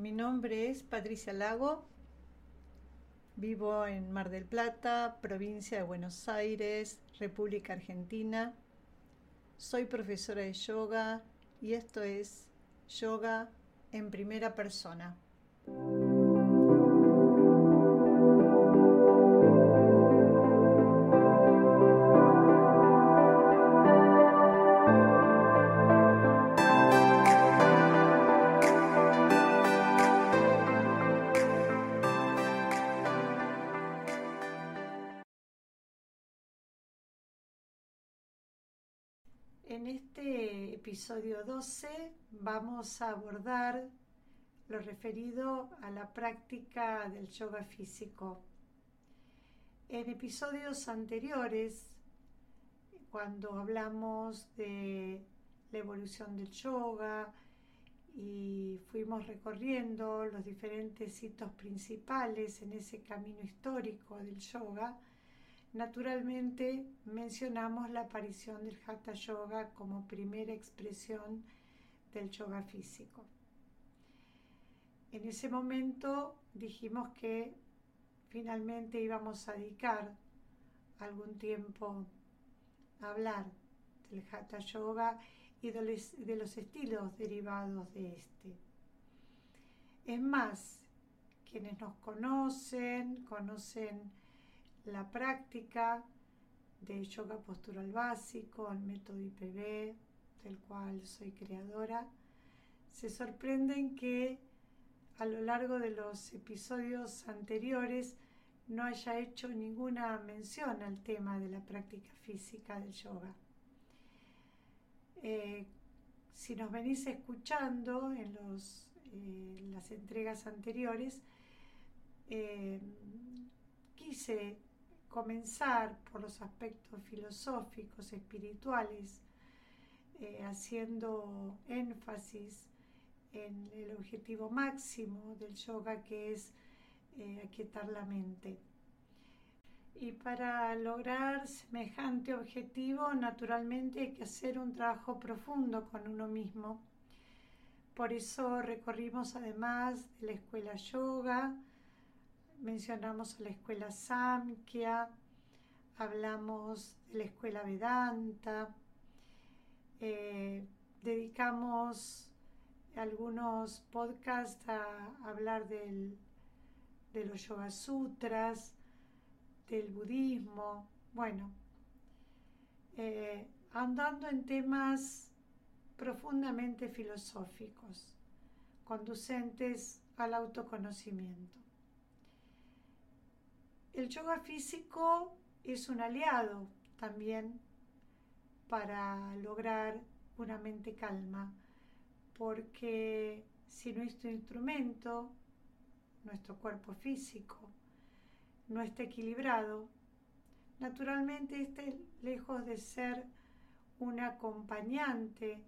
mi nombre es Patricia Lago, vivo en Mar del Plata, provincia de Buenos Aires, República Argentina. Soy profesora de yoga y esto es Yoga en primera persona. Episodio 12 vamos a abordar lo referido a la práctica del yoga físico. En episodios anteriores, cuando hablamos de la evolución del yoga y fuimos recorriendo los diferentes hitos principales en ese camino histórico del yoga, Naturalmente mencionamos la aparición del Hatha Yoga como primera expresión del yoga físico. En ese momento dijimos que finalmente íbamos a dedicar algún tiempo a hablar del Hatha Yoga y de los estilos derivados de este. Es más, quienes nos conocen, conocen la práctica de yoga postural básico, el método IPB, del cual soy creadora, se sorprenden que a lo largo de los episodios anteriores no haya hecho ninguna mención al tema de la práctica física del yoga. Eh, si nos venís escuchando en eh, las entregas anteriores, eh, quise comenzar por los aspectos filosóficos, espirituales, eh, haciendo énfasis en el objetivo máximo del yoga que es eh, aquietar la mente. Y para lograr semejante objetivo, naturalmente hay que hacer un trabajo profundo con uno mismo. Por eso recorrimos además de la escuela yoga, mencionamos la escuela Samkhya, hablamos de la escuela Vedanta, eh, dedicamos algunos podcasts a hablar de los Yoga Sutras, del budismo, bueno, eh, andando en temas profundamente filosóficos, conducentes al autoconocimiento. El yoga físico es un aliado también para lograr una mente calma, porque si nuestro instrumento, nuestro cuerpo físico, no está equilibrado, naturalmente este, lejos de ser un acompañante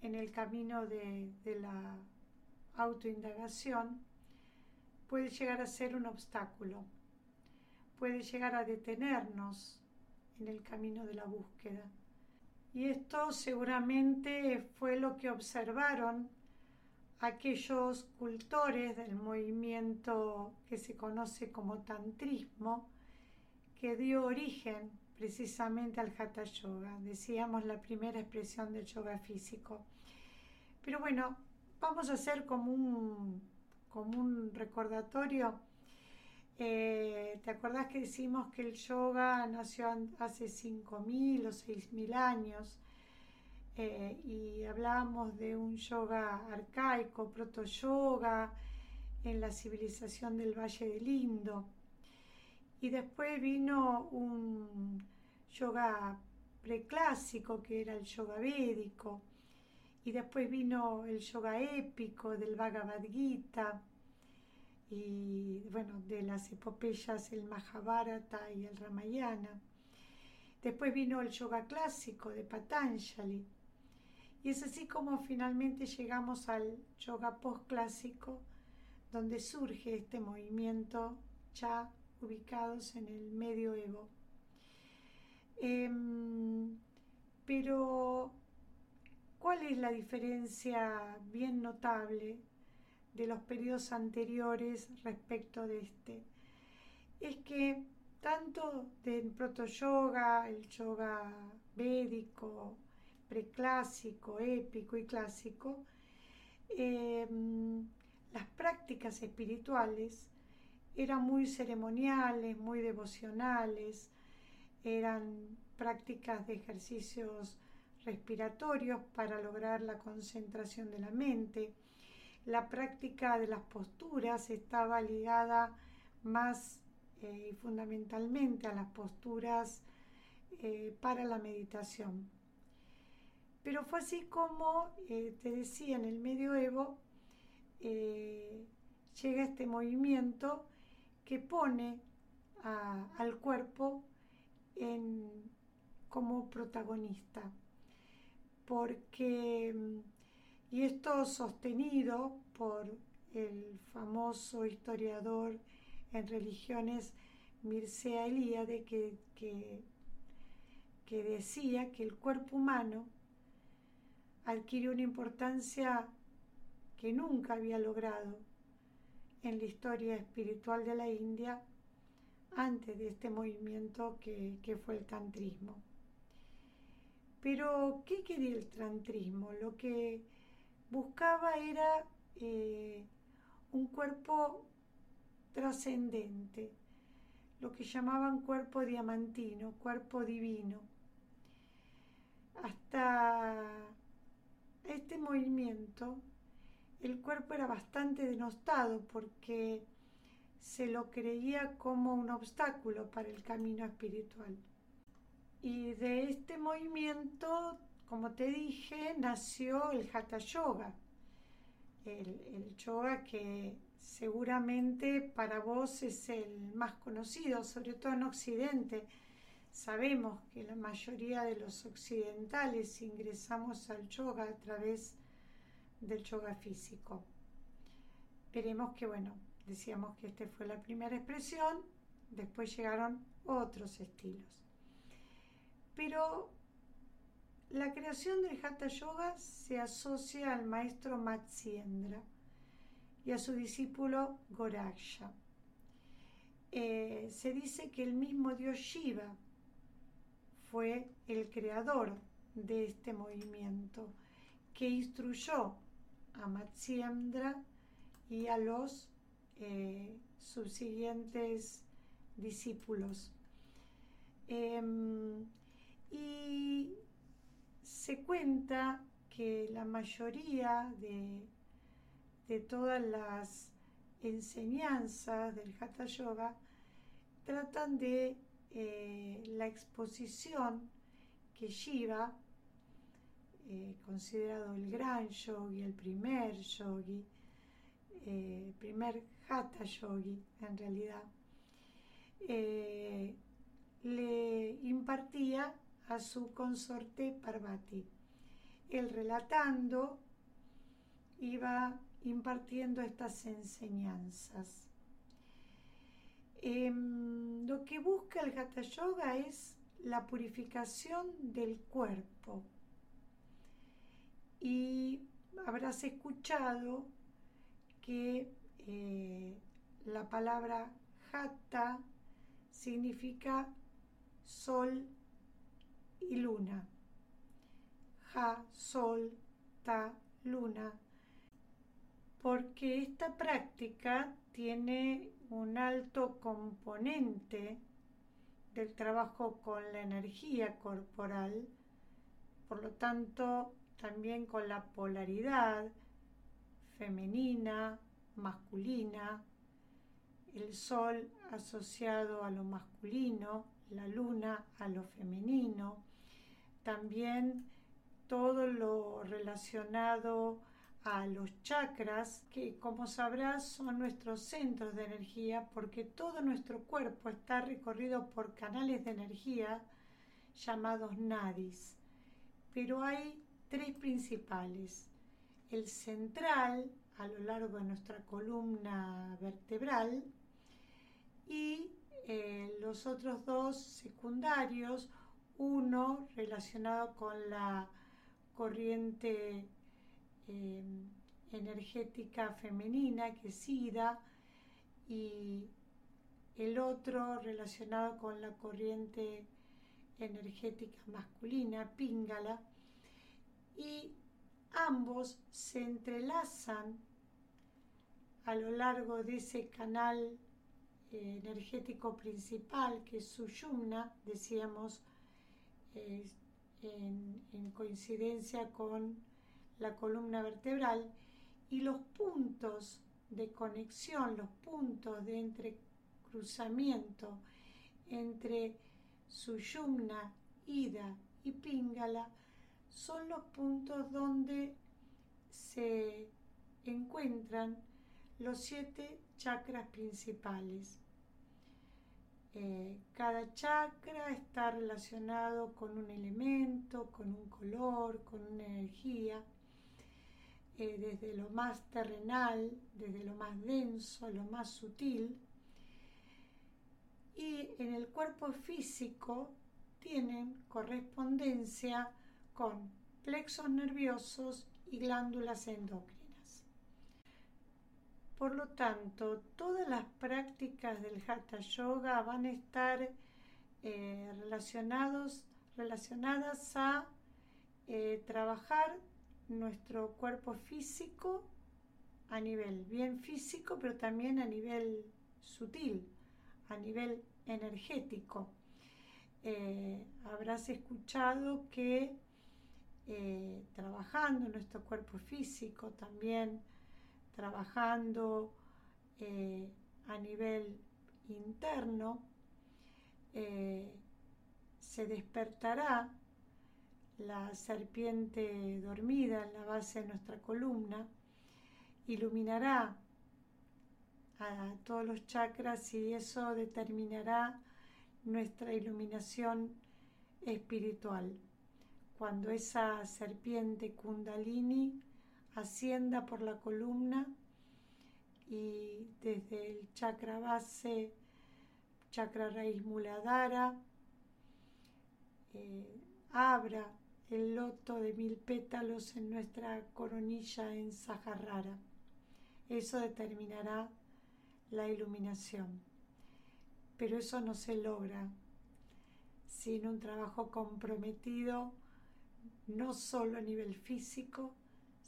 en el camino de, de la autoindagación, puede llegar a ser un obstáculo puede llegar a detenernos en el camino de la búsqueda. Y esto seguramente fue lo que observaron aquellos cultores del movimiento que se conoce como tantrismo, que dio origen precisamente al hatha yoga, decíamos la primera expresión del yoga físico. Pero bueno, vamos a hacer como un, como un recordatorio eh, ¿Te acordás que decimos que el yoga nació hace 5.000 o 6.000 años? Eh, y hablábamos de un yoga arcaico, proto-yoga, en la civilización del Valle del Indo. Y después vino un yoga preclásico, que era el yoga védico. Y después vino el yoga épico del Bhagavad Gita y bueno, de las epopeyas el Mahabharata y el Ramayana. Después vino el yoga clásico de Patanjali. Y es así como finalmente llegamos al yoga postclásico, donde surge este movimiento ya ubicados en el medioevo. Em, pero, ¿cuál es la diferencia bien notable de los periodos anteriores respecto de este. Es que tanto del proto yoga, el yoga védico, preclásico, épico y clásico, em, las prácticas espirituales eran muy ceremoniales, muy devocionales, eran prácticas de ejercicios respiratorios para lograr la concentración de la mente. La práctica de las posturas estaba ligada más eh, y fundamentalmente a las posturas eh, para la meditación. Pero fue así como, eh, te decía, en el medioevo llega este movimiento que pone al cuerpo como protagonista. Porque, y esto sostenido por el famoso historiador en religiones Mircea Eliade, que, que, que decía que el cuerpo humano adquirió una importancia que nunca había logrado en la historia espiritual de la India antes de este movimiento que, fue el tantrismo. Pero, ¿qué quería el tantrismo? Lo que buscaba era eh, un cuerpo trascendente, lo que llamaban cuerpo diamantino, cuerpo divino. Hasta este movimiento el cuerpo era bastante denostado porque se lo creía como un obstáculo para el camino espiritual. Y de este movimiento, como te dije, nació el Hatha Yoga, el, yoga que seguramente para vos es el más conocido, sobre todo en Occidente. Sabemos que la mayoría de los occidentales ingresamos al yoga a través del yoga físico. Veremos que, bueno, decíamos que esta fue la primera expresión, después llegaron otros estilos. Pero la creación del Hatha Yoga se asocia al maestro Matsyendra y a su discípulo Goraksha. Eh, se dice que el mismo dios Shiva fue el creador de este movimiento, que instruyó a Matsyendra y a los eh, subsiguientes discípulos. Em, y se cuenta que la mayoría de, de todas las enseñanzas del Hatha Yoga tratan de eh, la exposición que Shiva eh, considerado el gran yogi, el primer yogi, eh, primer hatha yogi en realidad, le impartía a su consorte Parvati. Él relatando iba impartiendo estas enseñanzas. Em, lo que busca el Hatha Yoga es la purificación del cuerpo y habrás escuchado que eh, la palabra Hatha significa sol y luna. Ja, sol, ta, luna. Porque esta práctica tiene un alto componente del trabajo con la energía corporal, por lo tanto también con la polaridad femenina, masculina, el sol asociado a lo masculino, la luna a lo femenino, también todo lo relacionado a los chakras, que como sabrás son nuestros centros de energía, porque todo nuestro cuerpo está recorrido por canales de energía llamados nadis. Pero hay tres principales. El central a lo largo de nuestra columna vertebral y eh, los otros dos secundarios, uno relacionado con la corriente eh, energética femenina, que es Ida, y el otro relacionado con la corriente energética masculina, Pingala, y ambos se entrelazan a lo largo de ese canal eh, energético principal que es Suyumna, decíamos, en, coincidencia con la columna vertebral, y los puntos de conexión, los puntos de entrecruzamiento entre Suyumna, Ida y Pingala son los puntos donde se encuentran los siete chakras principales. Eh, cada chakra está relacionado con un elemento, con un color, con una energía, eh, desde lo más terrenal, desde lo más denso lo más sutil. Y en el cuerpo físico tienen correspondencia con plexos nerviosos y glándulas endócrinas. Por lo tanto, todas las prácticas del Hatha Yoga van a estar eh, relacionados, relacionadas a eh, trabajar nuestro cuerpo físico a nivel bien físico, pero también a nivel sutil, a nivel energético. Eh, habrás escuchado que trabajando nuestro cuerpo físico, también trabajando eh, a nivel interno, eh, se despertará la serpiente dormida en la base de nuestra columna, iluminará a todos los chakras y eso determinará nuestra iluminación espiritual. Cuando esa serpiente kundalini ascienda por la columna y desde el chakra base, chakra raíz muladhara, eh, abra el loto de mil pétalos en nuestra coronilla en Saharrara. Eso determinará la iluminación. Pero eso no se logra sin un trabajo comprometido no solo a nivel físico,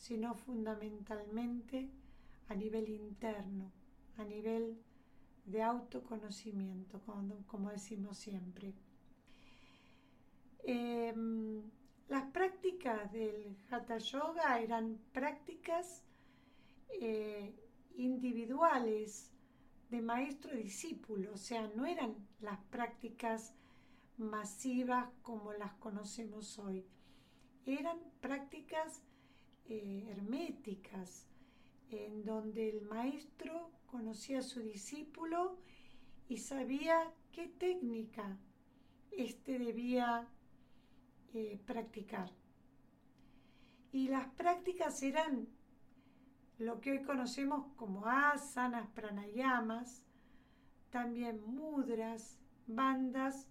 sino fundamentalmente a nivel interno, a nivel de autoconocimiento, como, decimos siempre. Em, las prácticas del Hatha Yoga eran prácticas eh, individuales de maestro-discípulo, o sea, no eran las prácticas masivas como las conocemos hoy eran prácticas eh, herméticas, en donde el maestro conocía a su discípulo y sabía qué técnica éste debía eh, practicar. Y las prácticas eran lo que hoy conocemos como asanas, pranayamas, también mudras, bandas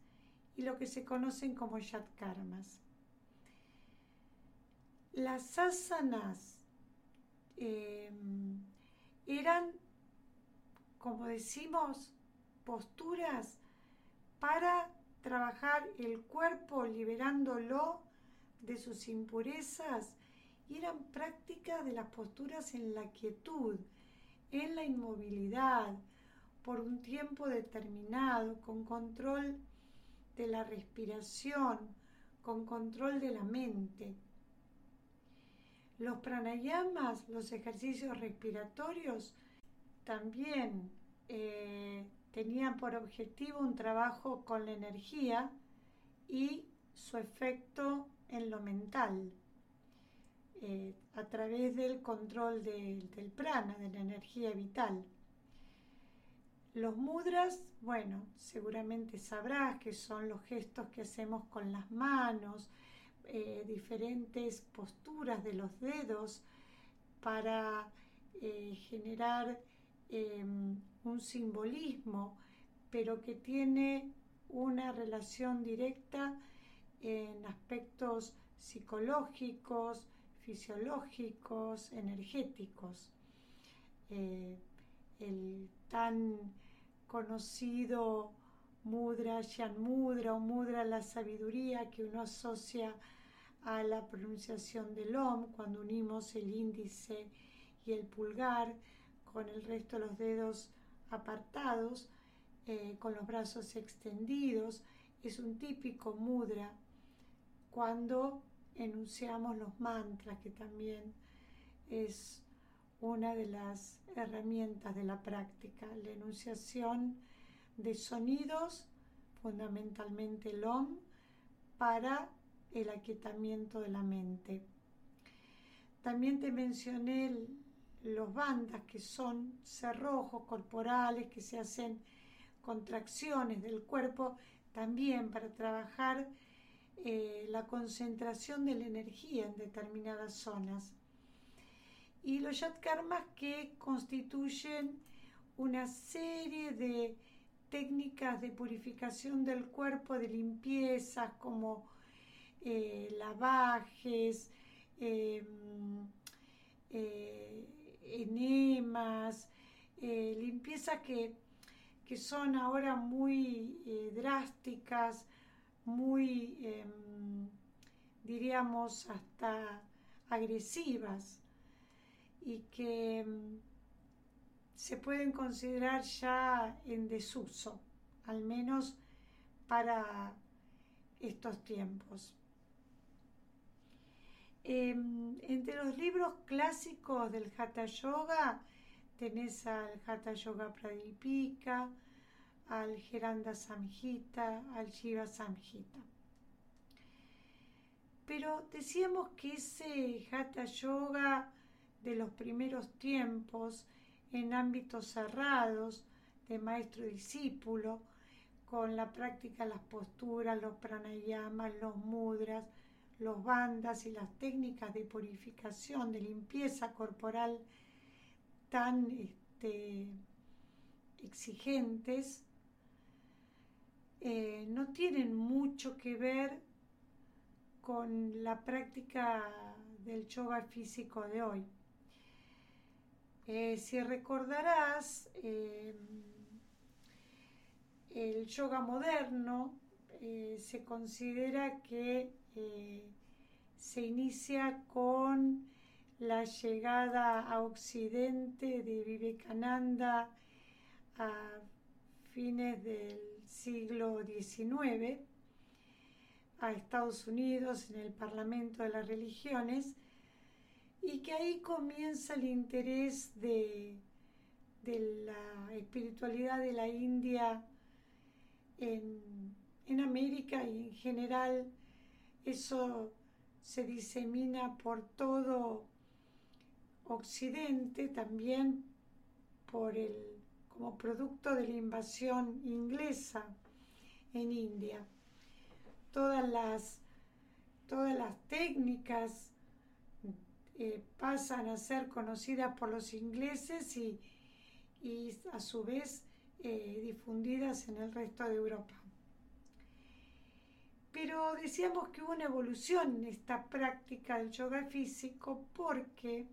y lo que se conocen como yatkarmas. Las asanas em, eran, como decimos, posturas para trabajar el cuerpo liberándolo de sus impurezas y eran prácticas de las posturas en la quietud, en la inmovilidad, por un tiempo determinado, con control de la respiración, con control de la mente. Los pranayamas, los ejercicios respiratorios, también eh, tenían por objetivo un trabajo con la energía y su efecto en lo mental, eh, a través del control del prana, de la energía vital. Los mudras, bueno, seguramente sabrás que son los gestos que hacemos con las manos, eh, diferentes posturas de los dedos para eh, generar em, un simbolismo, pero que tiene una relación directa en aspectos psicológicos, fisiológicos, energéticos. Eh, el tan conocido mudra, Shan Mudra o Mudra la sabiduría que uno asocia a la pronunciación del OM cuando unimos el índice y el pulgar con el resto de los dedos apartados, eh, con los brazos extendidos. Es un típico mudra cuando enunciamos los mantras, que también es una de las herramientas de la práctica, la enunciación de sonidos, fundamentalmente el OM, para el aquietamiento de la mente. También te mencioné los bandas que son cerrojos corporales que se hacen contracciones del cuerpo también para trabajar eh, la concentración de la energía en determinadas zonas. Y los yatkarmas que constituyen una serie de técnicas de purificación del cuerpo, de limpiezas como eh, lavajes, em, eh, enemas, eh, limpiezas que, que, son ahora muy drásticas, muy, em, diríamos, hasta agresivas y que em, se pueden considerar ya en desuso, al menos para estos tiempos. Em, entre los libros clásicos del Hatha Yoga tenés al Hatha Yoga Pradipika, al Geranda Samhita, al Shiva Samhita. Pero decíamos que ese Hatha Yoga de los primeros tiempos, en ámbitos cerrados, de maestro-discípulo, con la práctica las posturas, los pranayamas, los mudras, los bandas y las técnicas de purificación, de limpieza corporal tan este, exigentes, eh, no tienen mucho que ver con la práctica del yoga físico de hoy. Eh, si recordarás, eh, el yoga moderno se considera que se inicia con la llegada a Occidente de Vivekananda a fines del siglo XIX a Estados Unidos en el Parlamento de las Religiones y que ahí comienza el interés de, de la espiritualidad de la India en, en América y en general eso se disemina por todo Occidente, también por el, como producto de la invasión inglesa en India. Todas las, todas las técnicas eh, pasan a ser conocidas por los ingleses y, a su vez eh, difundidas en el resto de Europa. Pero decíamos que hubo una evolución en esta práctica del yoga físico porque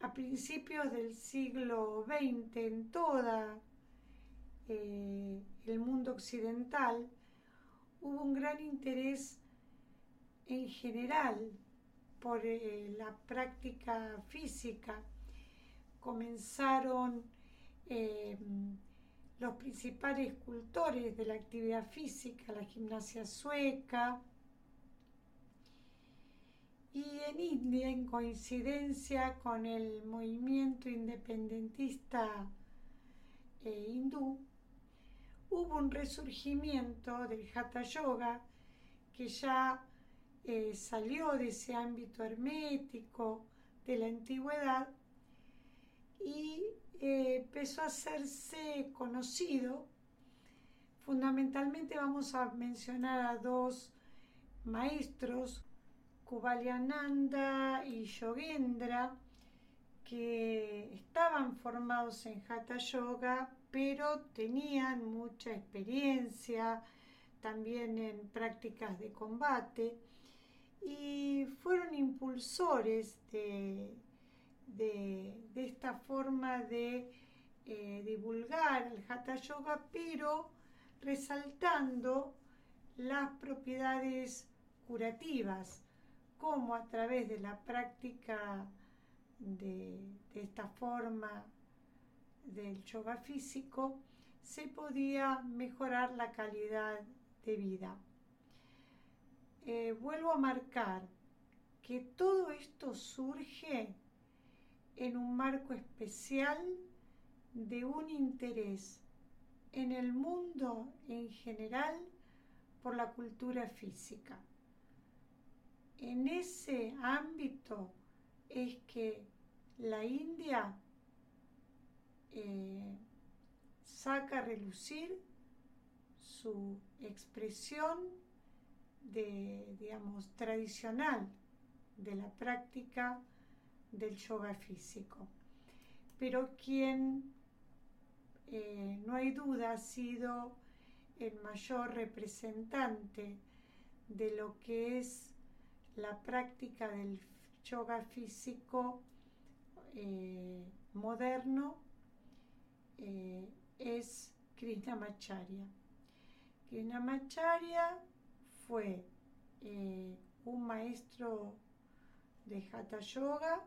a principios del siglo XX en toda eh, el mundo occidental hubo un gran interés en general por eh, la práctica física. Comenzaron eh, los principales escultores de la actividad física, la gimnasia sueca, y en India, en coincidencia con el movimiento independentista eh, hindú, hubo un resurgimiento del Hatha Yoga que ya eh, salió de ese ámbito hermético de la antigüedad y eh, empezó a hacerse conocido. Fundamentalmente vamos a mencionar a dos maestros, Kubalyananda y Yogendra, que estaban formados en Hatha Yoga, pero tenían mucha experiencia también en prácticas de combate y fueron impulsores de, esta forma de eh, divulgar el Hatha Yoga, pero resaltando las propiedades curativas, como a través de la práctica de, esta forma del yoga físico se podía mejorar la calidad de vida. Eh, vuelvo a marcar que todo esto surge en un marco especial de un interés en el mundo en general por la cultura física. En ese ámbito es que la India eh, saca a relucir su expresión de, digamos, tradicional de la práctica del yoga físico. Pero quien, eh, no hay duda, ha sido el mayor representante de lo que es la práctica del yoga físico eh, moderno eh, es Krishnamacharya. Krishnamacharya fue un maestro de Hatha Yoga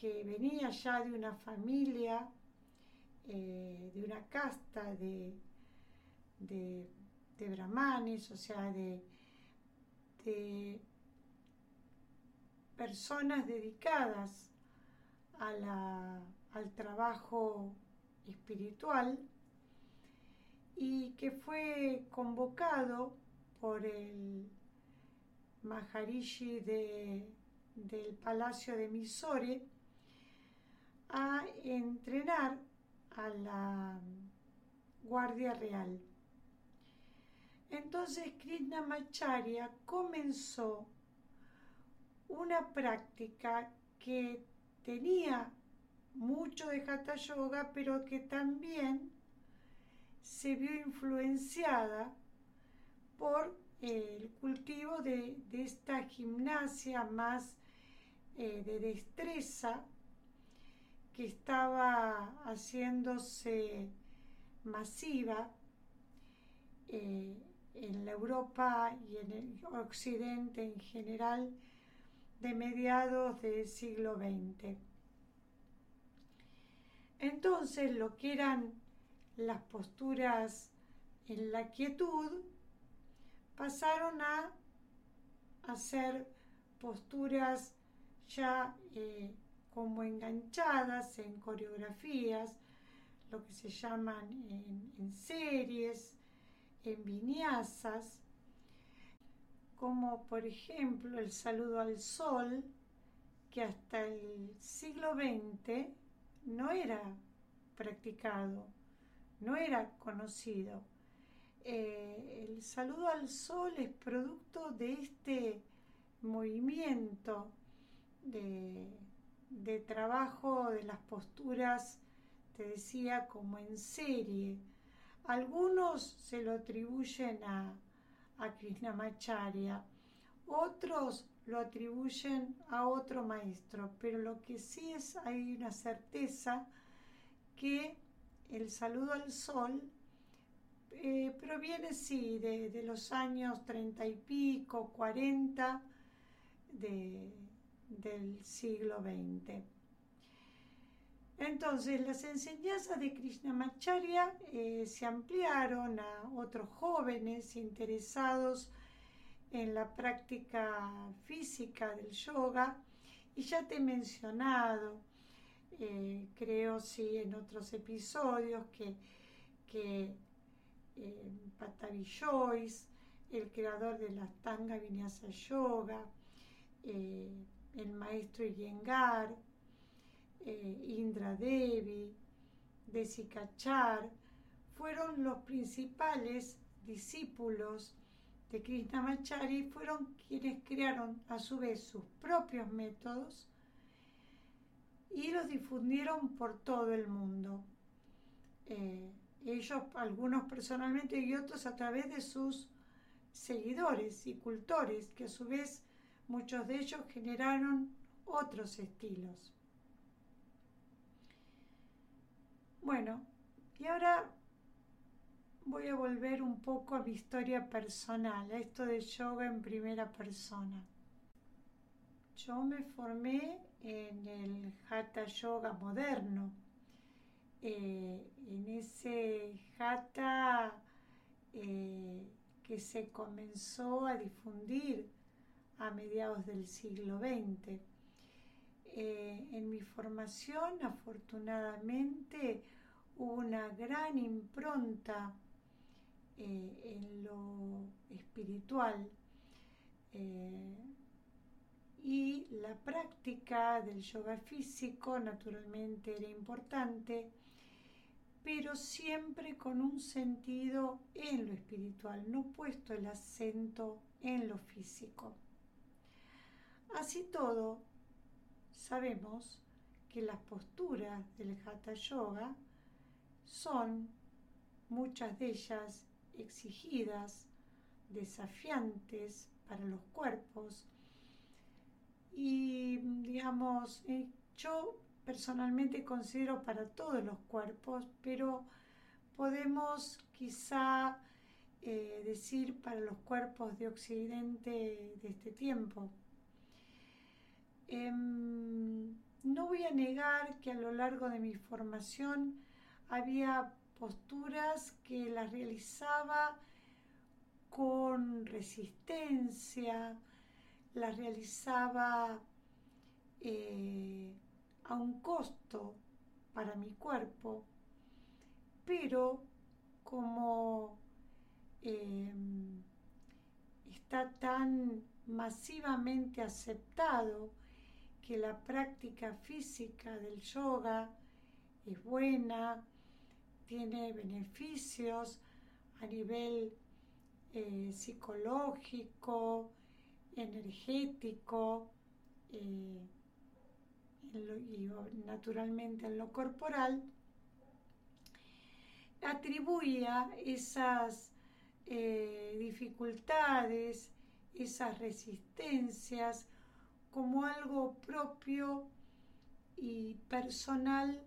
que venía ya de una familia, de una casta de, de, brahmanes, o sea, de, de personas dedicadas al trabajo espiritual y que fue convocado por el Maharishi del Palacio de Mysore a entrenar a la Guardia Real. Entonces Krishnamacharya comenzó una práctica que tenía mucho de Hatha Yoga, pero que también se vio influenciada por el cultivo de, esta gimnasia más eh, de destreza que estaba haciéndose masiva eh, en la Europa y en el Occidente en general de mediados del siglo XX. Entonces lo que eran las posturas en la quietud pasaron a hacer posturas ya eh, como enganchadas en coreografías, lo que se llaman en, series, en viñazas, como por ejemplo el saludo al sol, que hasta el siglo XX no era practicado, no era conocido. Eh, el saludo al sol es producto de este movimiento de, de trabajo de las posturas, te decía, como en serie. Algunos se lo atribuyen a, a Krishnamacharya. Otros lo atribuyen a otro maestro, pero lo que sí es, hay una certeza que el saludo al sol eh, proviene, sí, de, los años treinta y pico, cuarenta del siglo XX. Entonces, las enseñanzas de Krishnamacharya eh, se ampliaron a otros jóvenes interesados en la práctica física del yoga y ya te he mencionado, eh, creo sí en otros episodios, que, que eh, Patavi Joyce, el creador de la Tanga Vinyasa Yoga, el maestro Iyengar, eh, Indra Devi, Desikachar, fueron los principales discípulos de Krishnamachari, fueron quienes crearon a su vez sus propios métodos y los difundieron por todo el mundo. Eh, ellos, algunos personalmente y otros a través de sus seguidores y cultores, que a su vez Muchos de ellos generaron otros estilos. Bueno, y ahora voy a volver un poco a mi historia personal, a esto de yoga en primera persona. Yo me formé en el Hatha Yoga moderno, eh, en ese Hatha eh, que se comenzó a difundir a mediados del siglo XX. Eh, en mi formación, afortunadamente, hubo una gran impronta eh, en lo espiritual eh, y la práctica del yoga físico naturalmente era importante, pero siempre con un sentido en lo espiritual, no puesto el acento en lo físico. Así todo, sabemos que las posturas del Hatha Yoga son muchas de ellas exigidas, desafiantes para los cuerpos y digamos, eh, yo personalmente considero para todos los cuerpos, pero podemos quizá eh, decir para los cuerpos de Occidente de este tiempo. Em, no voy a negar que a lo largo de mi formación había posturas que las realizaba con resistencia, las realizaba eh, a un costo para mi cuerpo, pero como em, está tan masivamente aceptado que la práctica física del yoga es buena, tiene beneficios a nivel eh, psicológico, energético eh, y naturalmente en lo corporal, atribuía esas eh, dificultades, esas resistencias como algo propio y personal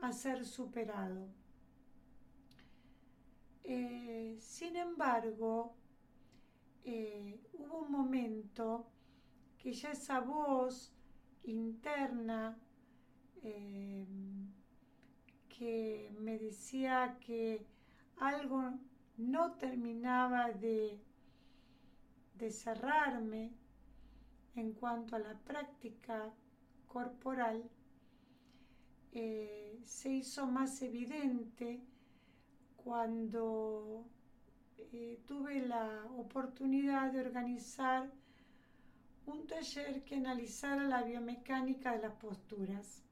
a ser superado. Eh, sin embargo, eh, hubo un momento que ya esa voz interna eh, que me decía que algo no terminaba de, de cerrarme en cuanto a la práctica corporal, se hizo más evidente cuando eh, tuve la oportunidad de organizar un taller que analizara la biomecánica de las posturas.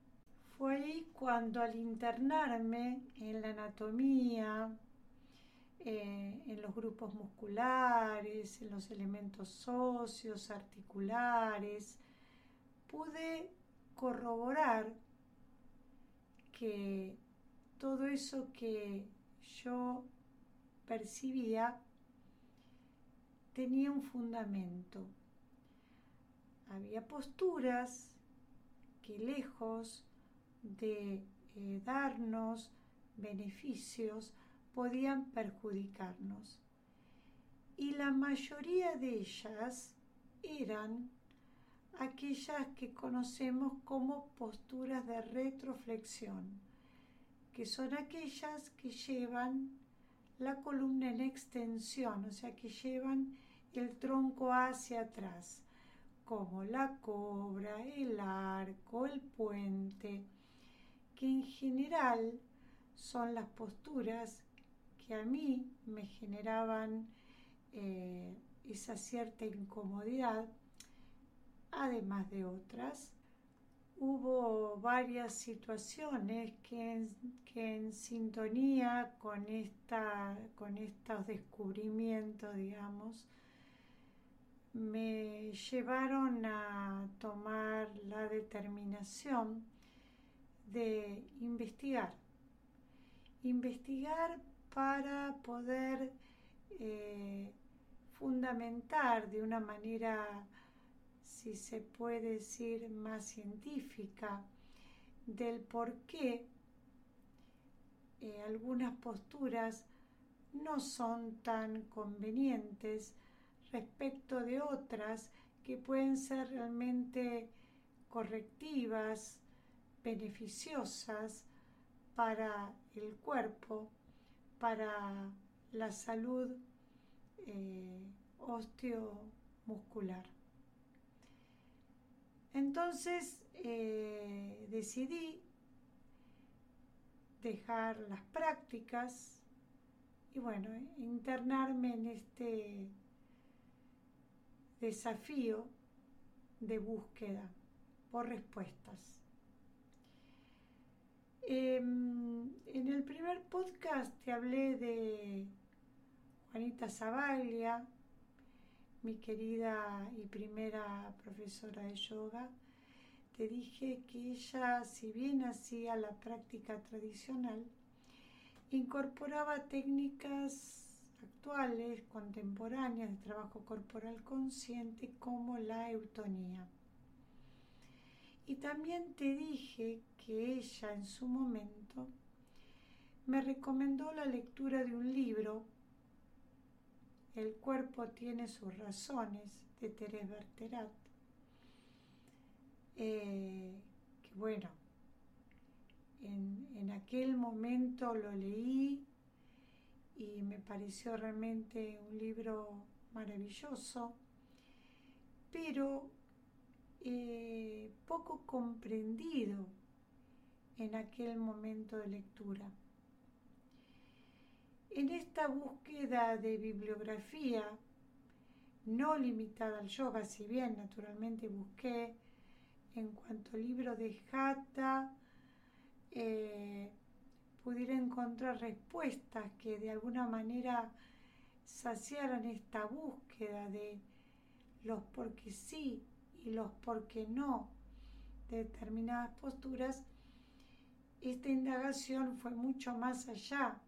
Fue ahí cuando al internarme en la anatomía, eh, en los grupos musculares, en los elementos óseos, articulares, pude corroborar que todo eso que yo percibía tenía un fundamento. Había posturas que lejos de eh, darnos beneficios podían perjudicarnos. Y la mayoría de ellas eran aquellas que conocemos como posturas de retroflexión que son aquellas que llevan la columna en extensión, o sea, que llevan el tronco hacia atrás, como la cobra, el arco, el puente, que en general son las posturas que a mí me generaban eh, esa cierta incomodidad, además de otras hubo varias situaciones que en, sintonía con, esta, con estos descubrimientos, digamos, me llevaron a tomar la determinación de investigar. Investigar para poder eh, fundamentar de una manera si se puede decir, más científica del por qué eh, algunas posturas no son tan convenientes respecto de otras que pueden ser realmente correctivas, beneficiosas para el cuerpo, para la salud eh, osteomuscular. Entonces eh, decidí dejar las prácticas y bueno, internarme en este desafío de búsqueda por respuestas. Em, en el primer podcast te hablé de Juanita Zavaglia, mi querida y primera profesora de yoga. Te dije que ella, si bien hacía la práctica tradicional, incorporaba técnicas actuales, contemporáneas de trabajo corporal consciente como la eutonía. Y también te dije que ella en su momento me recomendó la lectura de un libro, El cuerpo tiene sus razones, de Teresa Berterat, eh, que bueno, en, en aquel momento lo leí y me pareció realmente un libro maravilloso, pero eh, poco comprendido en aquel momento de lectura. En esta búsqueda de bibliografía, no limitada al yoga, si bien naturalmente busqué en cuanto libro de Hatha, eh, pudiera encontrar respuestas que de alguna manera saciaran esta búsqueda de los porque sí y los por qué no de determinadas posturas, esta indagación fue mucho más allá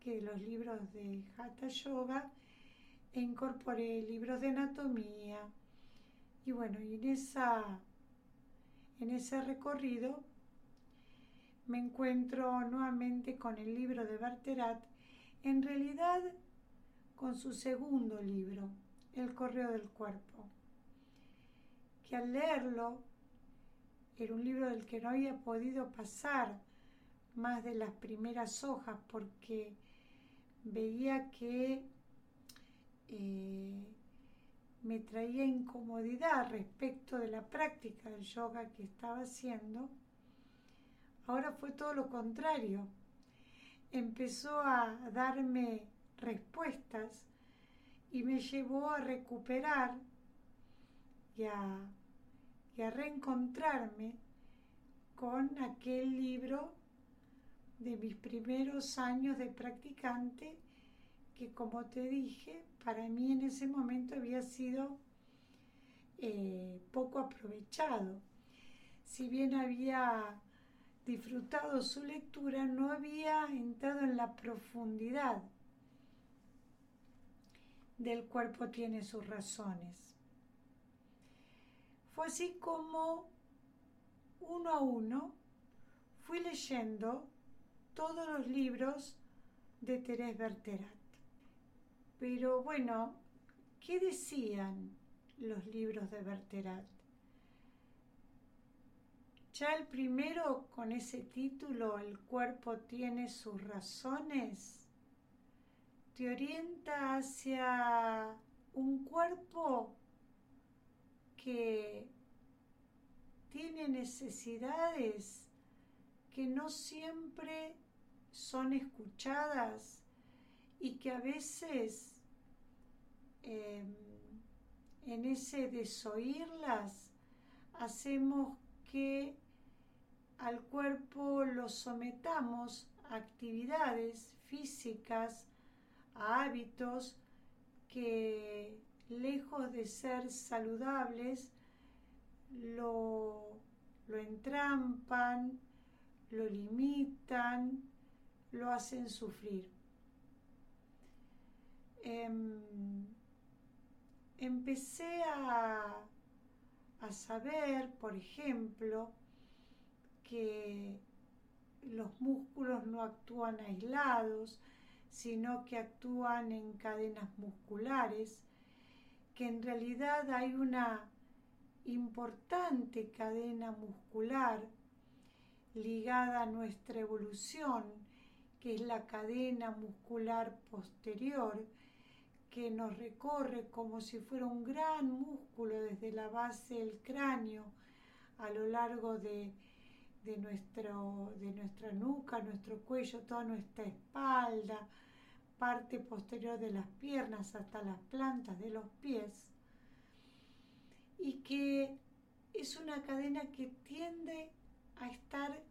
que los libros de Hatha Yoga e incorporé libros de anatomía. Y bueno, y en, esa, en ese recorrido me encuentro nuevamente con el libro de Barterat, en realidad con su segundo libro, El Correo del Cuerpo que al leerlo era un libro del que no había podido pasar más de las primeras hojas porque veía que eh, me traía incomodidad respecto de la práctica del yoga que estaba haciendo, ahora fue todo lo contrario. Empezó a darme respuestas y me llevó a recuperar y a a reencontrarme con aquel libro de mis primeros años de practicante que como te dije, para mí en ese momento había sido eh, poco aprovechado. Si bien había disfrutado su lectura, no había entrado en la profundidad del cuerpo tiene sus razones. Fue así como uno a uno fui leyendo todos los libros de Thérèse Berterat. Pero bueno, ¿qué decían los libros de Berterat? Ya el primero con ese título, El cuerpo tiene sus razones, te orienta hacia un cuerpo que tiene necesidades que no siempre son escuchadas y que a veces em, en ese desoírlas hacemos que al cuerpo lo sometamos a actividades físicas, a hábitos que lejos de ser saludables, lo, entrampan, lo limitan, lo hacen sufrir. Em, empecé a, a saber, por ejemplo, que los músculos no actúan aislados, sino que actúan en cadenas musculares, que en realidad hay una importante cadena muscular ligada a nuestra evolución, que es la cadena muscular posterior, que nos recorre como si fuera un gran músculo desde la base del cráneo a lo largo de, de, nuestro, de nuestra nuca, nuestro cuello, toda nuestra espalda, parte posterior de las piernas hasta las plantas de los pies y que es una cadena que tiende a estar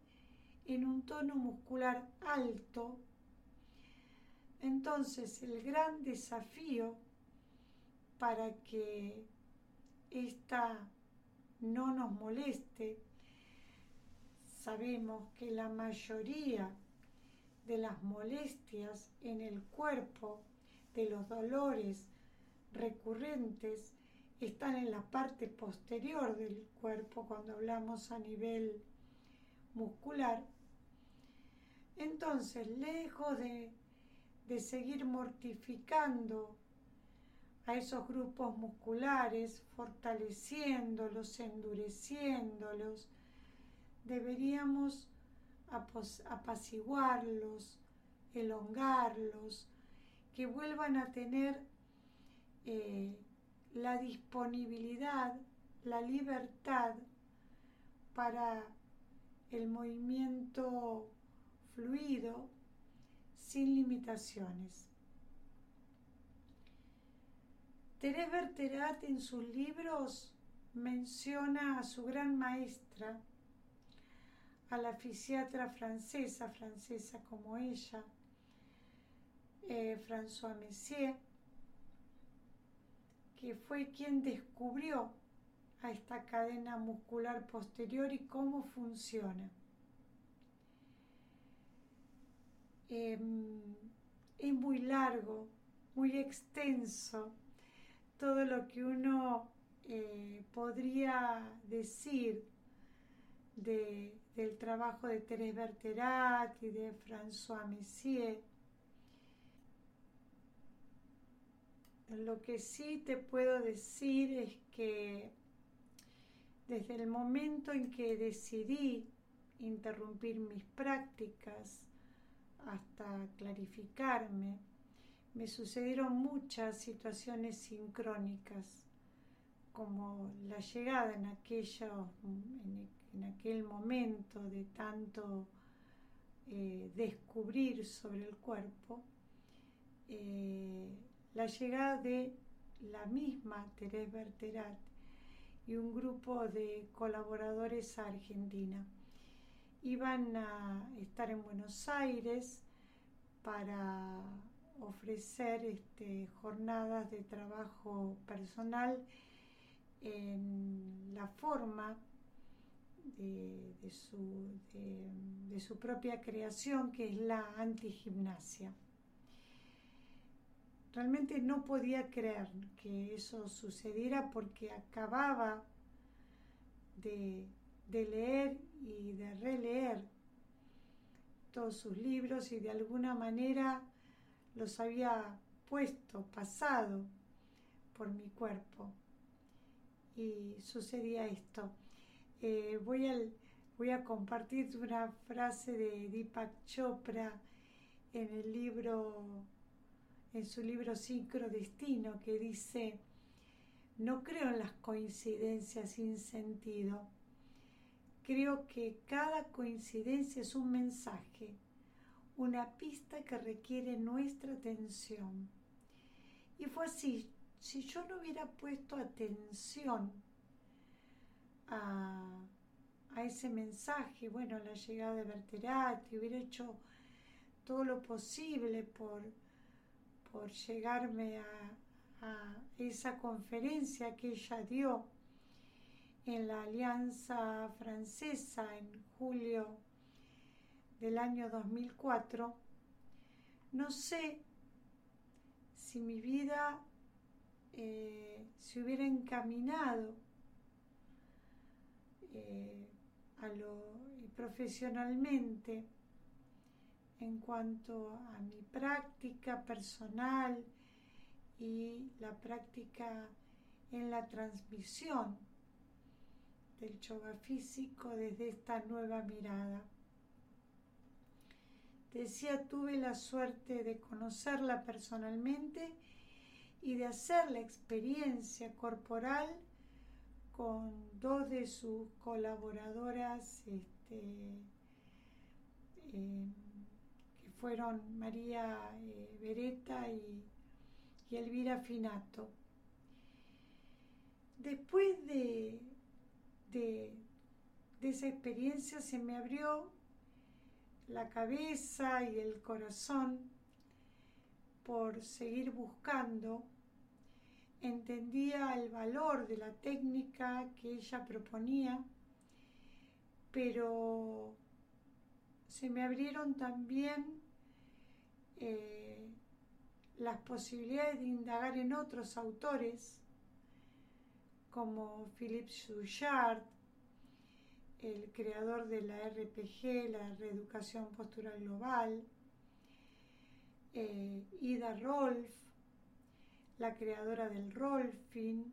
en un tono muscular alto. Entonces el gran desafío para que esta no nos moleste, sabemos que la mayoría de las molestias en el cuerpo, de los dolores recurrentes, están en la parte posterior del cuerpo cuando hablamos a nivel muscular. Entonces, lejos de, de seguir mortificando a esos grupos musculares, fortaleciéndolos, endureciéndolos, deberíamos apaciguarlos, elongarlos, que vuelvan a tener eh, la disponibilidad, la libertad para el movimiento fluido sin limitaciones. Teresa Berterat en sus libros menciona a su gran maestra, a la fisiatra francesa, francesa como ella, eh, François Messier, que fue quien descubrió a esta cadena muscular posterior y cómo funciona. Em, es muy largo, muy extenso todo lo que uno eh, podría decir del trabajo de Thérèse Berterat y de François Messier. Lo que sí te puedo decir es que desde el momento en que decidí interrumpir mis prácticas hasta clarificarme, me sucedieron muchas situaciones sincrónicas, como la llegada en, en, aquel momento de tanto eh, descubrir sobre el cuerpo, eh, la llegada de la misma Teresa Berterat y un grupo de colaboradores a Argentina. Iban a estar en Buenos Aires para ofrecer este, jornadas de trabajo personal en la forma de, su, de su propia creación, que es la antigimnasia. Realmente no podía creer que eso sucediera porque acababa de, leer y de releer todos sus libros y de alguna manera los había puesto, pasado por mi cuerpo. Y sucedía esto. Eh, voy, voy a compartir una frase de Deepak Chopra en el libro en su libro Destino que dice, no creo en las coincidencias sin sentido. Creo que cada coincidencia es un mensaje, una pista que requiere nuestra atención. Y fue así, si yo no hubiera puesto atención a, a ese mensaje, bueno, la llegada de Berterati, hubiera hecho todo lo posible por por llegarme a, esa conferencia que ella dio en la Alianza Francesa en julio del año 2004, no sé si mi vida eh, se hubiera encaminado eh, a lo profesionalmente en cuanto a mi práctica personal y la práctica en la transmisión del yoga físico desde esta nueva mirada. Decía, tuve la suerte de conocerla personalmente y de hacer la experiencia corporal con dos de sus colaboradoras este, eh, fueron María eh, Beretta y, y Elvira Finato. Después de, de, esa experiencia se me abrió la cabeza y el corazón por seguir buscando. Entendía el valor de la técnica que ella proponía, pero se me abrieron también eh, las posibilidades de indagar en otros autores como Philippe Souchard, el creador de la RPG, la Reeducación Postural Global, eh, Ida Rolf, la creadora del Rolfing,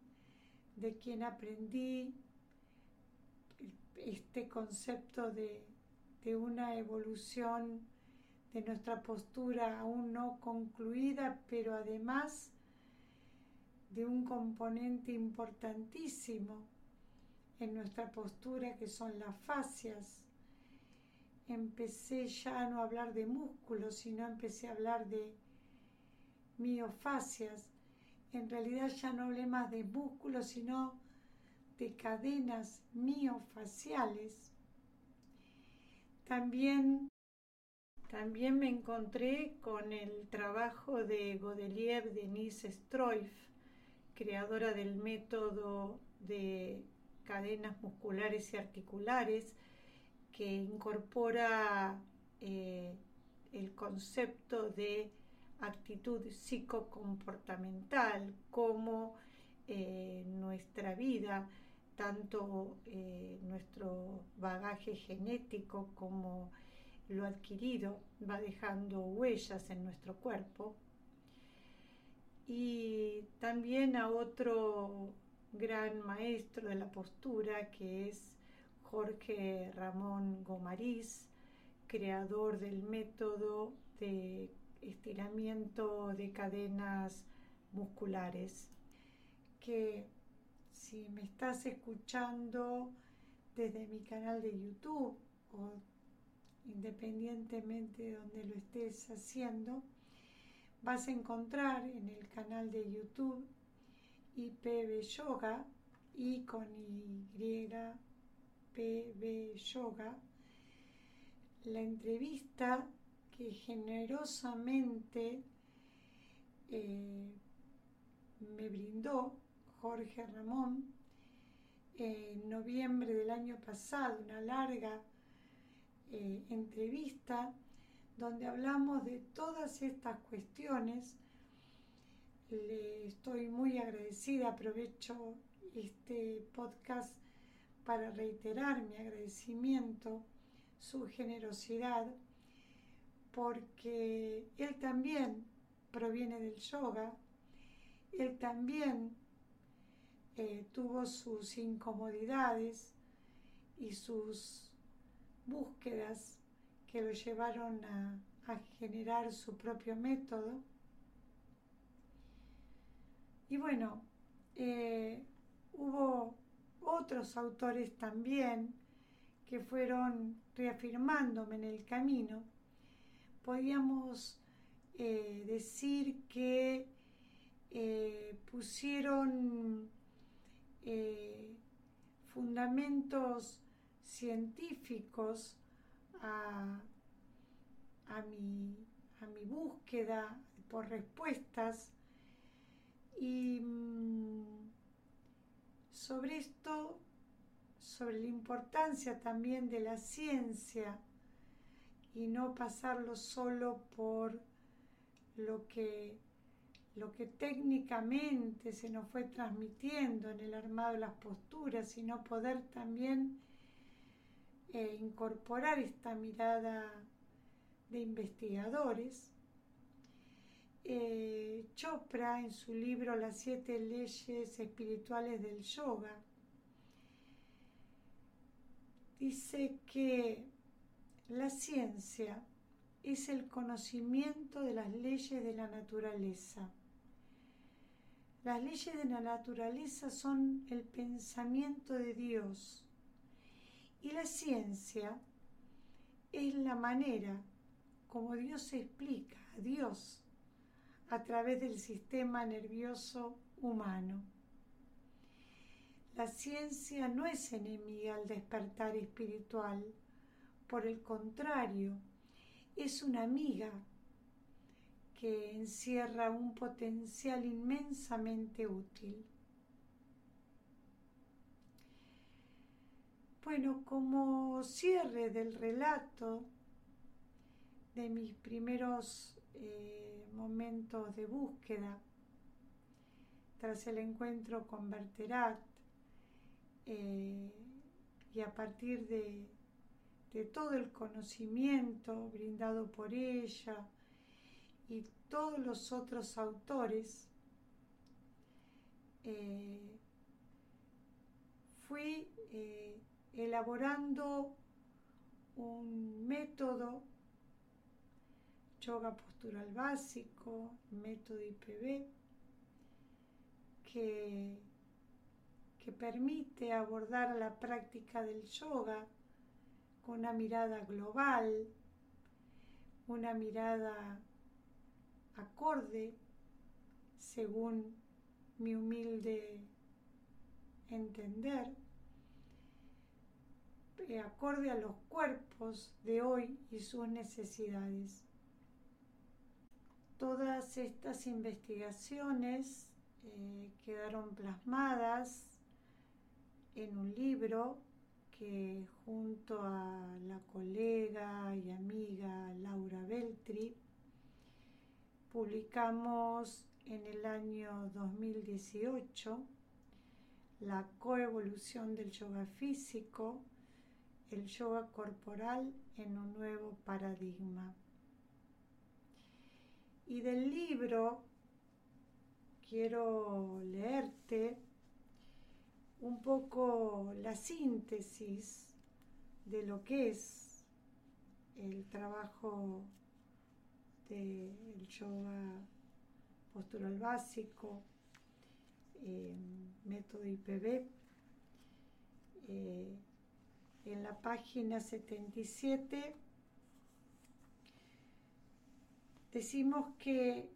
de quien aprendí este concepto de, de una evolución de nuestra postura aún no concluida, pero además de un componente importantísimo en nuestra postura que son las fascias. Empecé ya a no hablar de músculos, sino empecé a hablar de miofascias. En realidad ya no hablé más de músculos, sino de cadenas miofaciales. También, también me encontré con el trabajo de Godelier Denise Stroif, creadora del método de cadenas musculares y articulares, que incorpora eh, el concepto de actitud psicocomportamental como eh, nuestra vida, tanto eh, nuestro bagaje genético como lo adquirido va dejando huellas en nuestro cuerpo. Y también a otro gran maestro de la postura que es Jorge Ramón Gomariz, creador del método de estiramiento de cadenas musculares, que si me estás escuchando desde mi canal de YouTube o independientemente de donde lo estés haciendo, vas a encontrar en el canal de YouTube IPB Yoga, y con Y, PB Yoga, la entrevista que generosamente eh, me brindó Jorge Ramón en noviembre del año pasado, una larga eh, entrevista donde hablamos de todas estas cuestiones. Le estoy muy agradecida, aprovecho este podcast para reiterar mi agradecimiento, su generosidad, porque él también proviene del yoga, él también eh, tuvo sus incomodidades y sus búsquedas que lo llevaron a, generar su propio método. Y bueno, eh, hubo otros autores también que fueron reafirmándome en el camino. Podríamos eh, decir que eh, pusieron fundamentos científicos a, mi, a mi búsqueda por respuestas. Y mm, sobre esto, sobre la importancia también de la ciencia y no pasarlo solo por lo que, lo que técnicamente se nos fue transmitiendo en el armado de las posturas, sino poder también e incorporar esta mirada de investigadores. Eh, Chopra en su libro Las siete leyes espirituales del yoga dice que la ciencia es el conocimiento de las leyes de la naturaleza. Las leyes de la naturaleza son el pensamiento de Dios y la ciencia es la manera como Dios explica a Dios a través del sistema nervioso humano. La ciencia no es enemiga al despertar espiritual, por el contrario, es una amiga que encierra un potencial inmensamente útil. Bueno, como cierre del relato de mis primeros eh, momentos de búsqueda, tras el encuentro con Berterat, eh, y a partir de, todo el conocimiento brindado por ella y todos los otros autores, eh, fui elaborando un método yoga postural básico, método IPB, que que permite abordar la práctica del yoga con una mirada global, una mirada acorde, según mi humilde entender, eh, acorde a los cuerpos de hoy y sus necesidades. Todas estas investigaciones eh, quedaron plasmadas en un libro que junto a la colega y amiga Laura Beltri publicamos en el año 2018 la coevolución del yoga físico, el yoga corporal en un nuevo paradigma. Y del libro quiero leerte un poco la síntesis de lo que es el trabajo del yoga postural básico, eh, método IPB. Eh, en la página 77 decimos que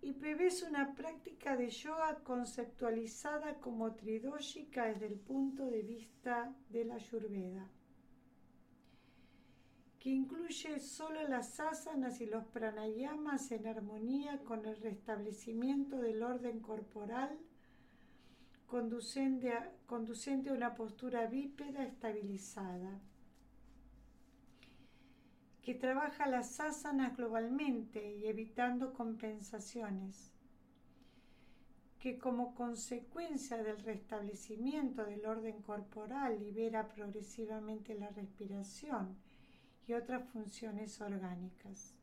IPB es una práctica de yoga conceptualizada como tridógica desde el punto de vista de la Ayurveda, que incluye solo las asanas y los pranayamas en armonía con el restablecimiento del orden corporal, conducente a, conducente a una postura bípeda estabilizada que trabaja las asanas globalmente y evitando compensaciones, que como consecuencia del restablecimiento del orden corporal libera progresivamente la respiración y otras funciones orgánicas,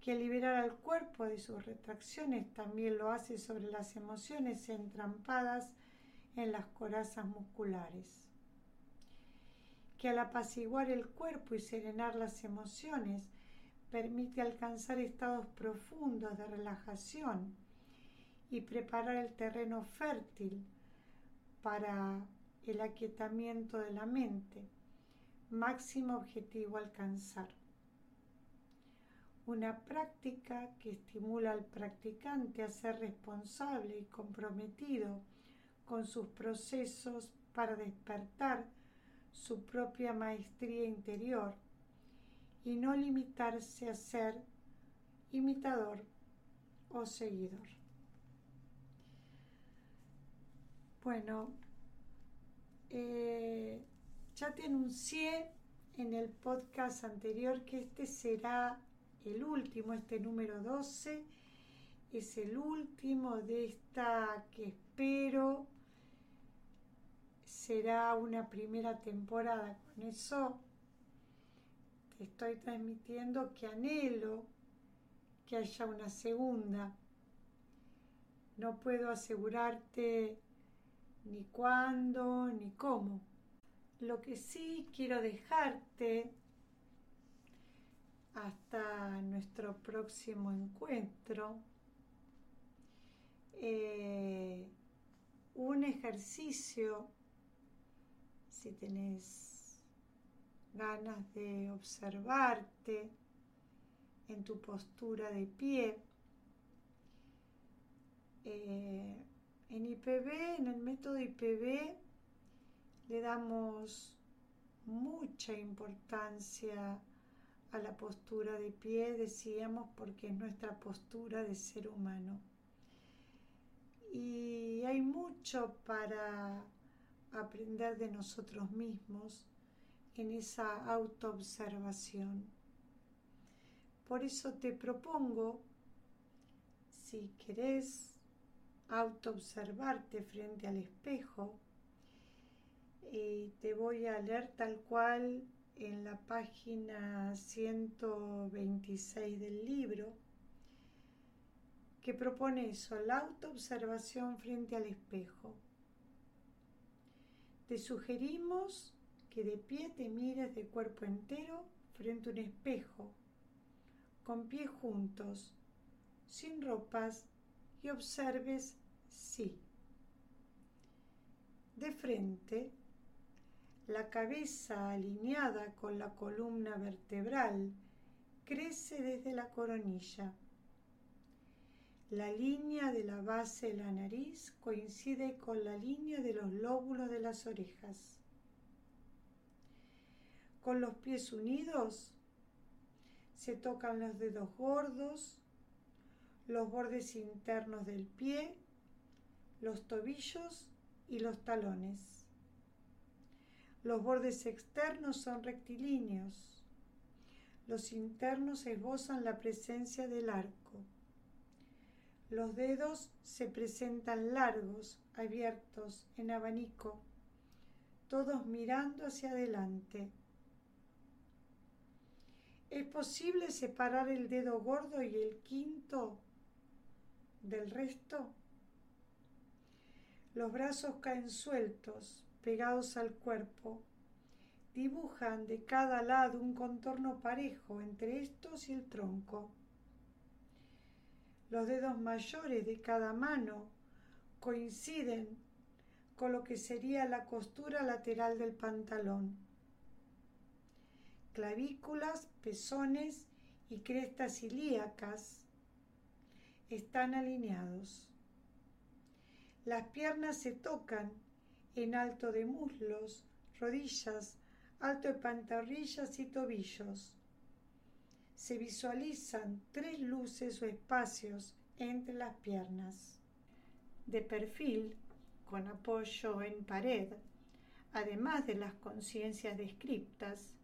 que liberar al cuerpo de sus retracciones también lo hace sobre las emociones entrampadas en las corazas musculares que al apaciguar el cuerpo y serenar las emociones, permite alcanzar estados profundos de relajación y preparar el terreno fértil para el aquietamiento de la mente, máximo objetivo alcanzar. Una práctica que estimula al practicante a ser responsable y comprometido con sus procesos para despertar su propia maestría interior y no limitarse a ser imitador o seguidor. Bueno, eh, ya te anuncié en el podcast anterior que este será el último, este número 12, es el último de esta que espero será una primera temporada. Con eso te estoy transmitiendo que anhelo que haya una segunda. No puedo asegurarte ni cuándo ni cómo. Lo que sí quiero dejarte hasta nuestro próximo encuentro eh, un ejercicio si tenés ganas de observarte en tu postura de pie. Eh, en IPB, en el método IPB, le damos mucha importancia a la postura de pie, decíamos, porque es nuestra postura de ser humano. Y hay mucho para aprender de nosotros mismos en esa autoobservación. Por eso te propongo, si querés autoobservarte frente al espejo, y te voy a leer tal cual en la página 126 del libro, que propone eso, la autoobservación frente al espejo. Te sugerimos que de pie te mires de cuerpo entero frente a un espejo, con pies juntos, sin ropas y observes sí. De frente, la cabeza alineada con la columna vertebral crece desde la coronilla la línea de la base de la nariz coincide con la línea de los lóbulos de las orejas. Con los pies unidos se tocan los dedos gordos, los bordes internos del pie, los tobillos y los talones. Los bordes externos son rectilíneos. Los internos esbozan la presencia del arco. Los dedos se presentan largos, abiertos, en abanico, todos mirando hacia adelante. ¿Es posible separar el dedo gordo y el quinto del resto? Los brazos caen sueltos, pegados al cuerpo. Dibujan de cada lado un contorno parejo entre estos y el tronco. Los dedos mayores de cada mano coinciden con lo que sería la costura lateral del pantalón. Clavículas, pezones y crestas ilíacas están alineados. Las piernas se tocan en alto de muslos, rodillas, alto de pantorrillas y tobillos se visualizan tres luces o espacios entre las piernas. De perfil, con apoyo en pared, además de las conciencias descriptas,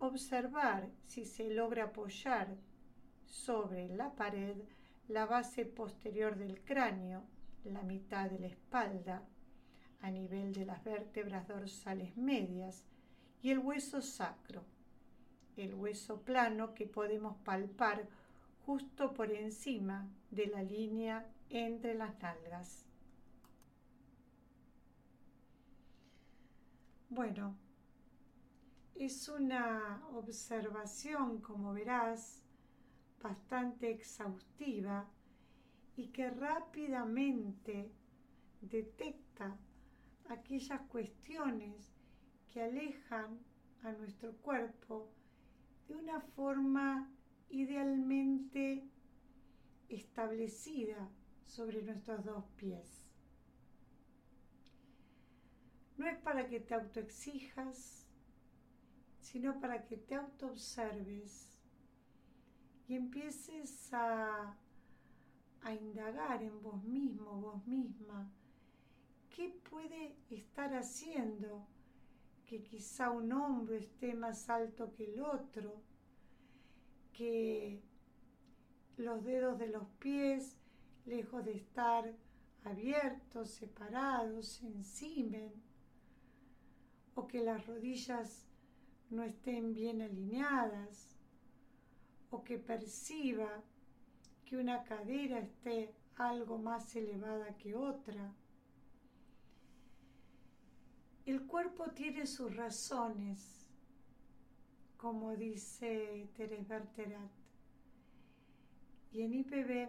observar si se logra apoyar sobre la pared la base posterior del cráneo, la mitad de la espalda, a nivel de las vértebras dorsales medias y el hueso sacro el hueso plano que podemos palpar justo por encima de la línea entre las nalgas. Bueno, es una observación, como verás, bastante exhaustiva y que rápidamente detecta aquellas cuestiones que alejan a nuestro cuerpo de una forma idealmente establecida sobre nuestros dos pies. No es para que te autoexijas, sino para que te autoobserves y empieces a, a indagar en vos mismo, vos misma, qué puede estar haciendo que quizá un hombro esté más alto que el otro, que los dedos de los pies, lejos de estar abiertos, separados, se encimen, o que las rodillas no estén bien alineadas o que perciba que una cadera esté algo más elevada que otra. El cuerpo tiene sus razones, como dice Teres Berterat. Y en IPB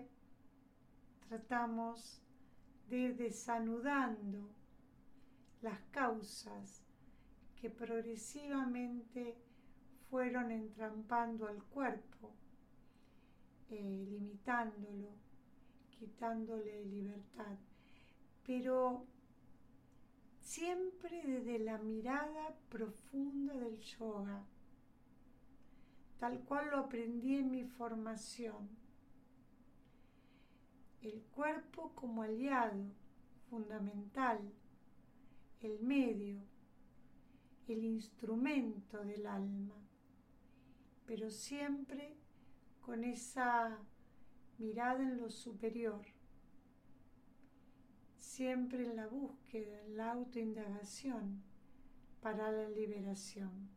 tratamos de ir desanudando las causas que progresivamente fueron entrampando al cuerpo, eh, limitándolo, quitándole libertad, pero siempre desde la mirada profunda del yoga, tal cual lo aprendí en mi formación. El cuerpo como aliado fundamental, el medio, el instrumento del alma, pero siempre con esa mirada en lo superior, siempre en la búsqueda, en la autoindagación para la liberación.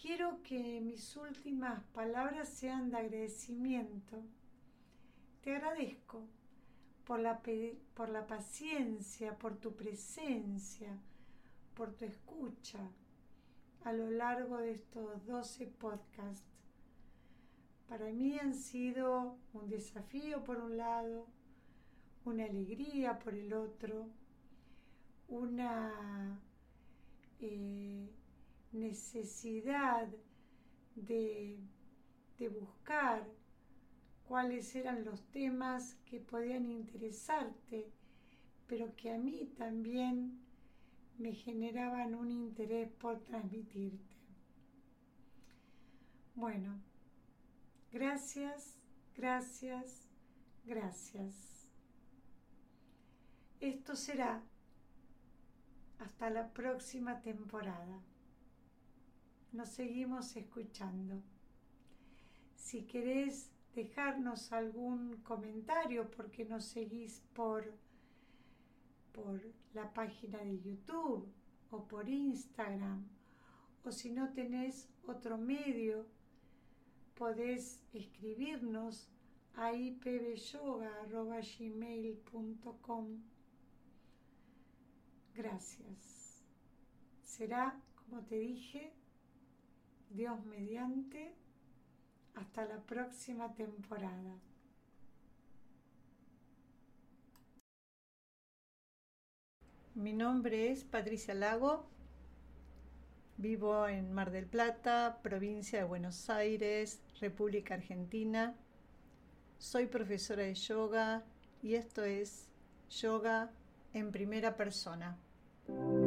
Quiero que mis últimas palabras sean de agradecimiento. Te agradezco por la, por la paciencia, por tu presencia, por tu escucha a lo largo de estos 12 podcasts. Para mí han sido un desafío por un lado, una alegría por el otro, una eh, necesidad de, de buscar cuáles eran los temas que podían interesarte, pero que a mí también me generaban un interés por transmitirte. Bueno, gracias, gracias, gracias. Esto será hasta la próxima temporada. Nos seguimos escuchando. Si querés dejarnos algún comentario porque nos seguís por, por la página de YouTube o por Instagram o si no tenés otro medio podés escribirnos a ipbyoga.gmail.com Gracias. Será, como te dije, Dios mediante hasta la próxima temporada. Mi nombre es Patricia Lago. Vivo en Mar del Plata, provincia de Buenos Aires, República Argentina. Soy profesora de yoga y esto es Yoga en primera persona. thank you